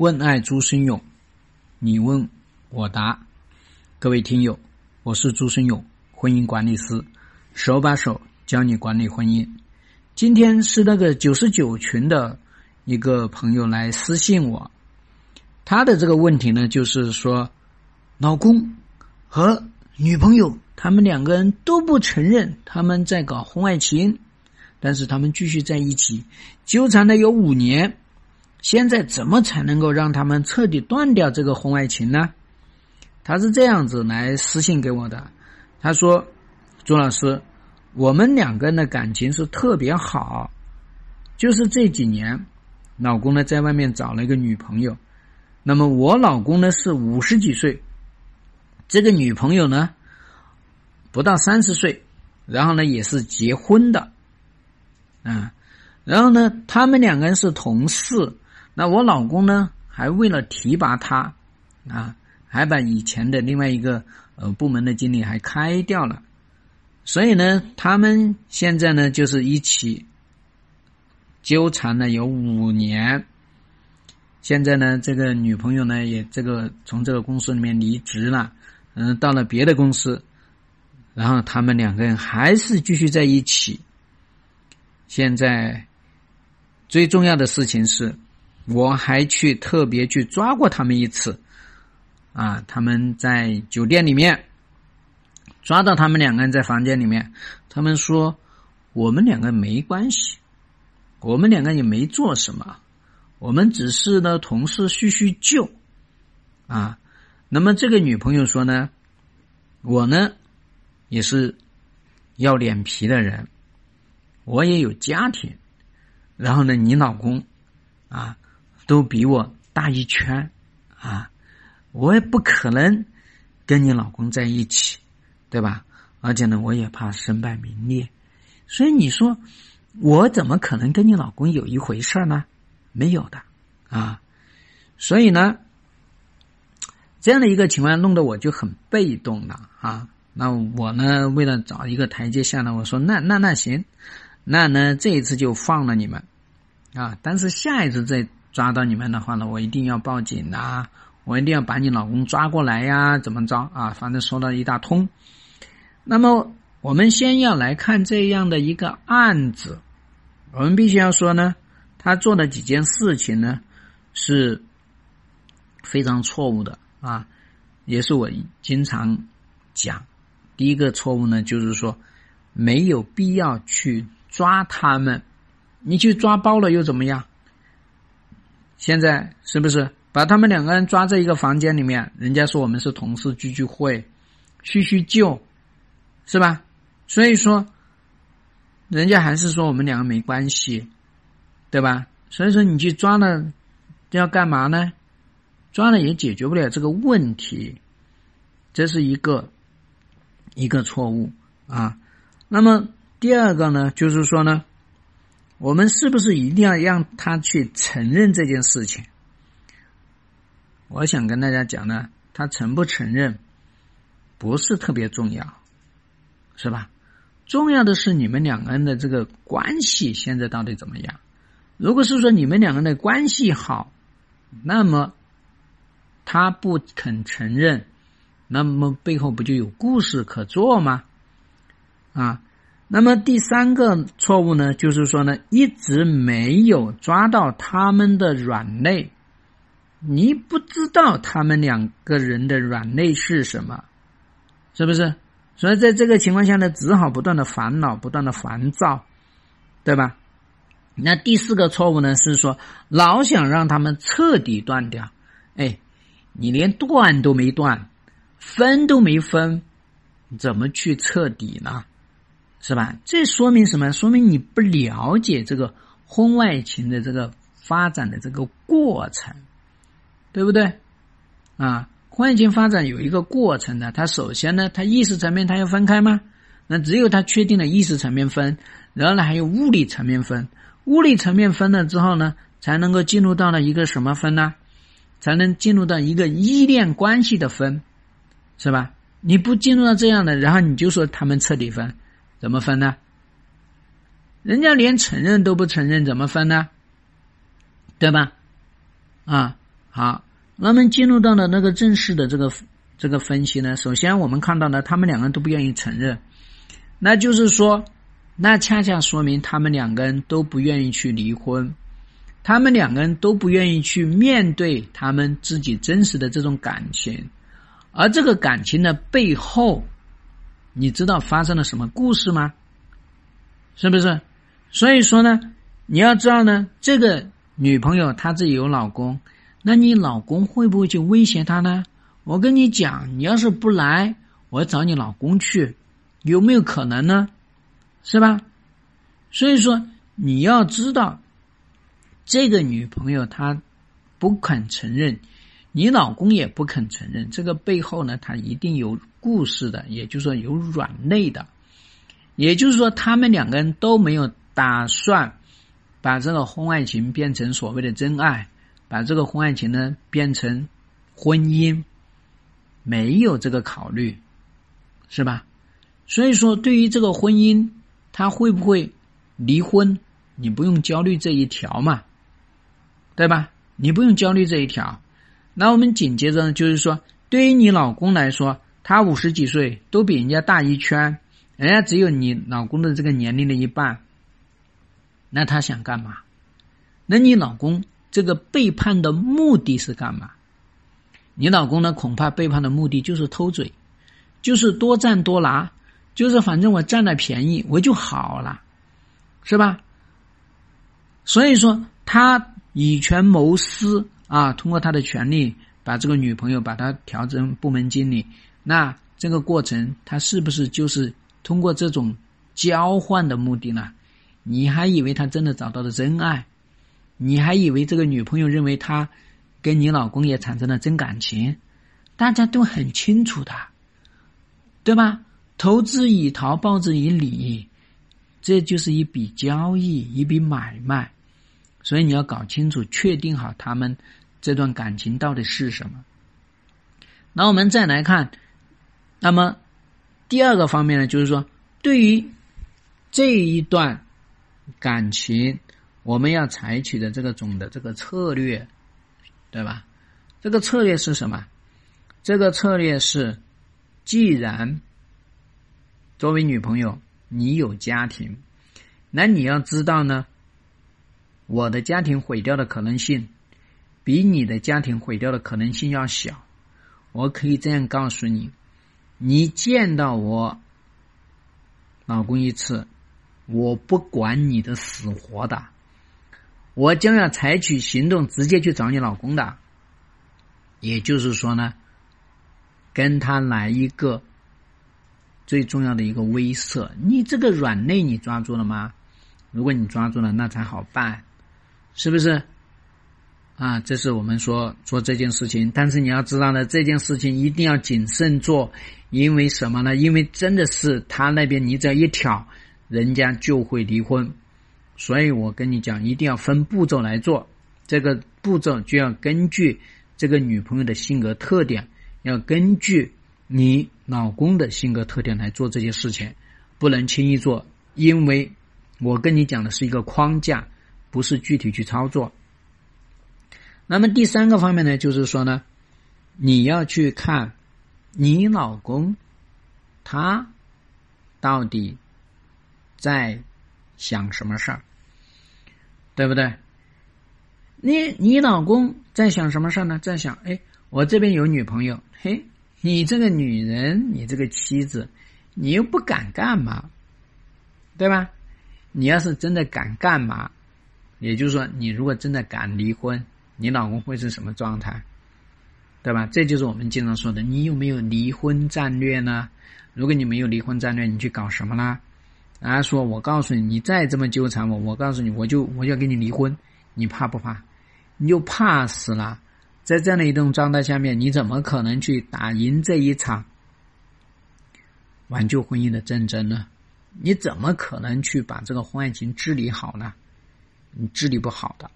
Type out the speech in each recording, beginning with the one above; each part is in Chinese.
问爱朱生勇，你问我答。各位听友，我是朱生勇，婚姻管理师，手把手教你管理婚姻。今天是那个九十九群的一个朋友来私信我，他的这个问题呢，就是说，老公和女朋友他们两个人都不承认他们在搞婚外情，但是他们继续在一起纠缠了有五年。现在怎么才能够让他们彻底断掉这个婚外情呢？他是这样子来私信给我的，他说：“朱老师，我们两个人的感情是特别好，就是这几年，老公呢在外面找了一个女朋友，那么我老公呢是五十几岁，这个女朋友呢不到三十岁，然后呢也是结婚的，啊，然后呢他们两个人是同事。”那我老公呢，还为了提拔他，啊，还把以前的另外一个呃部门的经理还开掉了，所以呢，他们现在呢就是一起纠缠了有五年。现在呢，这个女朋友呢也这个从这个公司里面离职了，嗯，到了别的公司，然后他们两个人还是继续在一起。现在最重要的事情是。我还去特别去抓过他们一次，啊，他们在酒店里面抓到他们两个人在房间里面，他们说我们两个没关系，我们两个也没做什么，我们只是呢同事叙叙旧，啊，那么这个女朋友说呢，我呢也是要脸皮的人，我也有家庭，然后呢，你老公啊。都比我大一圈，啊，我也不可能跟你老公在一起，对吧？而且呢，我也怕身败名裂，所以你说我怎么可能跟你老公有一回事呢？没有的，啊，所以呢，这样的一个情况弄得我就很被动了啊。那我呢，为了找一个台阶下呢，我说那那那行，那呢这一次就放了你们，啊，但是下一次再。抓到你们的话呢，我一定要报警呐！我一定要把你老公抓过来呀！怎么着啊？反正说了一大通。那么，我们先要来看这样的一个案子。我们必须要说呢，他做的几件事情呢，是非常错误的啊，也是我经常讲。第一个错误呢，就是说没有必要去抓他们，你去抓包了又怎么样？现在是不是把他们两个人抓在一个房间里面？人家说我们是同事聚聚会，叙叙旧，是吧？所以说，人家还是说我们两个没关系，对吧？所以说你去抓了，要干嘛呢？抓了也解决不了这个问题，这是一个一个错误啊。那么第二个呢，就是说呢。我们是不是一定要让他去承认这件事情？我想跟大家讲呢，他承不承认不是特别重要，是吧？重要的是你们两个人的这个关系现在到底怎么样？如果是说你们两个人的关系好，那么他不肯承认，那么背后不就有故事可做吗？啊？那么第三个错误呢，就是说呢，一直没有抓到他们的软肋，你不知道他们两个人的软肋是什么，是不是？所以在这个情况下呢，只好不断的烦恼，不断的烦躁，对吧？那第四个错误呢，是说老想让他们彻底断掉，哎，你连断都没断，分都没分，怎么去彻底呢？是吧？这说明什么？说明你不了解这个婚外情的这个发展的这个过程，对不对？啊，婚外情发展有一个过程的。它首先呢，它意识层面它要分开吗？那只有它确定了意识层面分，然后呢还有物理层面分。物理层面分了之后呢，才能够进入到了一个什么分呢？才能进入到一个依恋关系的分，是吧？你不进入到这样的，然后你就说他们彻底分。怎么分呢？人家连承认都不承认，怎么分呢？对吧？啊，好，那么进入到了那个正式的这个这个分析呢，首先我们看到呢，他们两个人都不愿意承认，那就是说，那恰恰说明他们两个人都不愿意去离婚，他们两个人都不愿意去面对他们自己真实的这种感情，而这个感情的背后，你知道发生了什么故事吗？是不是？所以说呢，你要知道呢，这个女朋友她自己有老公，那你老公会不会去威胁她呢？我跟你讲，你要是不来，我找你老公去，有没有可能呢？是吧？所以说你要知道，这个女朋友她不肯承认，你老公也不肯承认，这个背后呢，他一定有故事的，也就是说有软肋的，也就是说他们两个人都没有。打算把这个婚外情变成所谓的真爱，把这个婚外情呢变成婚姻，没有这个考虑，是吧？所以说，对于这个婚姻，他会不会离婚，你不用焦虑这一条嘛，对吧？你不用焦虑这一条。那我们紧接着呢，就是说，对于你老公来说，他五十几岁，都比人家大一圈，人家只有你老公的这个年龄的一半。那他想干嘛？那你老公这个背叛的目的是干嘛？你老公呢？恐怕背叛的目的就是偷嘴，就是多占多拿，就是反正我占了便宜我就好了，是吧？所以说他以权谋私啊，通过他的权利把这个女朋友把他调成部门经理，那这个过程他是不是就是通过这种交换的目的呢？你还以为他真的找到了真爱？你还以为这个女朋友认为他跟你老公也产生了真感情？大家都很清楚的，对吧？投资以桃，报之以李，这就是一笔交易，一笔买卖。所以你要搞清楚，确定好他们这段感情到底是什么。那我们再来看，那么第二个方面呢，就是说对于这一段。感情，我们要采取的这个总的这个策略，对吧？这个策略是什么？这个策略是，既然作为女朋友你有家庭，那你要知道呢，我的家庭毁掉的可能性比你的家庭毁掉的可能性要小。我可以这样告诉你：，你见到我老公一次。我不管你的死活的，我将要采取行动，直接去找你老公的。也就是说呢，跟他来一个最重要的一个威慑。你这个软肋你抓住了吗？如果你抓住了，那才好办，是不是？啊，这是我们说做这件事情。但是你要知道呢，这件事情一定要谨慎做，因为什么呢？因为真的是他那边你只要一挑。人家就会离婚，所以我跟你讲，一定要分步骤来做。这个步骤就要根据这个女朋友的性格特点，要根据你老公的性格特点来做这些事情，不能轻易做，因为我跟你讲的是一个框架，不是具体去操作。那么第三个方面呢，就是说呢，你要去看你老公他到底。在想什么事儿，对不对？你你老公在想什么事儿呢？在想，哎，我这边有女朋友，嘿，你这个女人，你这个妻子，你又不敢干嘛，对吧？你要是真的敢干嘛，也就是说，你如果真的敢离婚，你老公会是什么状态，对吧？这就是我们经常说的，你有没有离婚战略呢？如果你没有离婚战略，你去搞什么呢？啊！说我告诉你，你再这么纠缠我，我告诉你，我就我就要跟你离婚，你怕不怕？你就怕死了。在这样的一种状态下面，你怎么可能去打赢这一场挽救婚姻的战争呢？你怎么可能去把这个婚外情治理好呢？你治理不好的，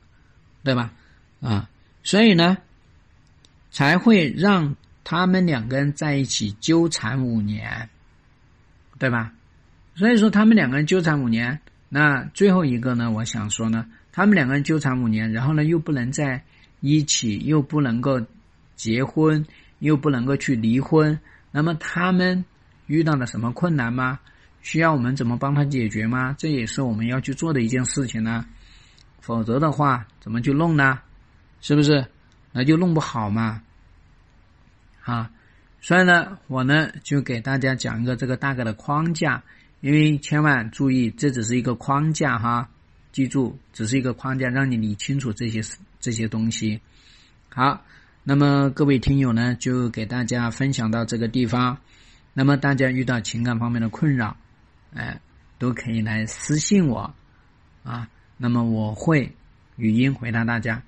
对吧？啊，所以呢，才会让他们两个人在一起纠缠五年，对吧？所以说，他们两个人纠缠五年，那最后一个呢？我想说呢，他们两个人纠缠五年，然后呢，又不能在一起，又不能够结婚，又不能够去离婚，那么他们遇到了什么困难吗？需要我们怎么帮他解决吗？这也是我们要去做的一件事情呢。否则的话，怎么去弄呢？是不是？那就弄不好嘛。啊，所以呢，我呢就给大家讲一个这个大概的框架，因为千万注意，这只是一个框架哈。记住，只是一个框架，让你理清楚这些这些东西。好，那么各位听友呢，就给大家分享到这个地方。那么大家遇到情感方面的困扰，哎，都可以来私信我啊。那么我会语音回答大家。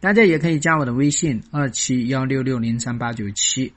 大家也可以加我的微信二七幺六六零三八九七。